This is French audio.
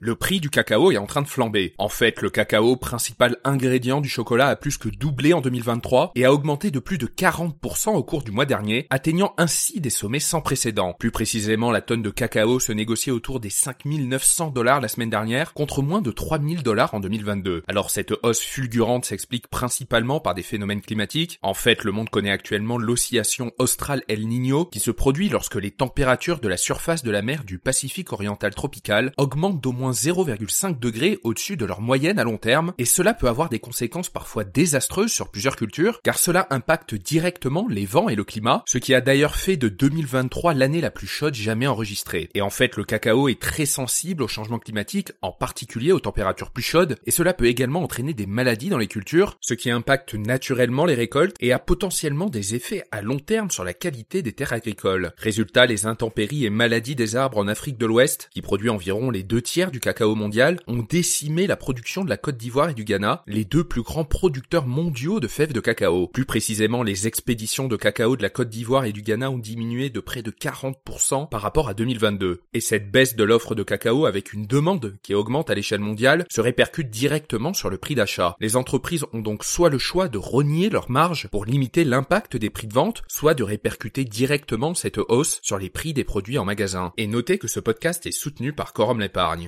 Le prix du cacao est en train de flamber. En fait, le cacao, principal ingrédient du chocolat, a plus que doublé en 2023 et a augmenté de plus de 40% au cours du mois dernier, atteignant ainsi des sommets sans précédent. Plus précisément, la tonne de cacao se négociait autour des 5900 dollars la semaine dernière contre moins de 3000 dollars en 2022. Alors cette hausse fulgurante s'explique principalement par des phénomènes climatiques. En fait, le monde connaît actuellement l'oscillation australe El Niño qui se produit lorsque les températures de la surface de la mer du Pacifique oriental tropical augmentent d'au moins 0,5 degrés au-dessus de leur moyenne à long terme, et cela peut avoir des conséquences parfois désastreuses sur plusieurs cultures, car cela impacte directement les vents et le climat, ce qui a d'ailleurs fait de 2023 l'année la plus chaude jamais enregistrée. Et en fait, le cacao est très sensible au changement climatique, en particulier aux températures plus chaudes, et cela peut également entraîner des maladies dans les cultures, ce qui impacte naturellement les récoltes et a potentiellement des effets à long terme sur la qualité des terres agricoles. Résultat, les intempéries et maladies des arbres en Afrique de l'Ouest, qui produit environ les deux tiers du cacao mondial ont décimé la production de la Côte d'Ivoire et du Ghana, les deux plus grands producteurs mondiaux de fèves de cacao. Plus précisément, les expéditions de cacao de la Côte d'Ivoire et du Ghana ont diminué de près de 40% par rapport à 2022. Et cette baisse de l'offre de cacao avec une demande qui augmente à l'échelle mondiale se répercute directement sur le prix d'achat. Les entreprises ont donc soit le choix de renier leurs marges pour limiter l'impact des prix de vente, soit de répercuter directement cette hausse sur les prix des produits en magasin. Et notez que ce podcast est soutenu par Corum l'épargne.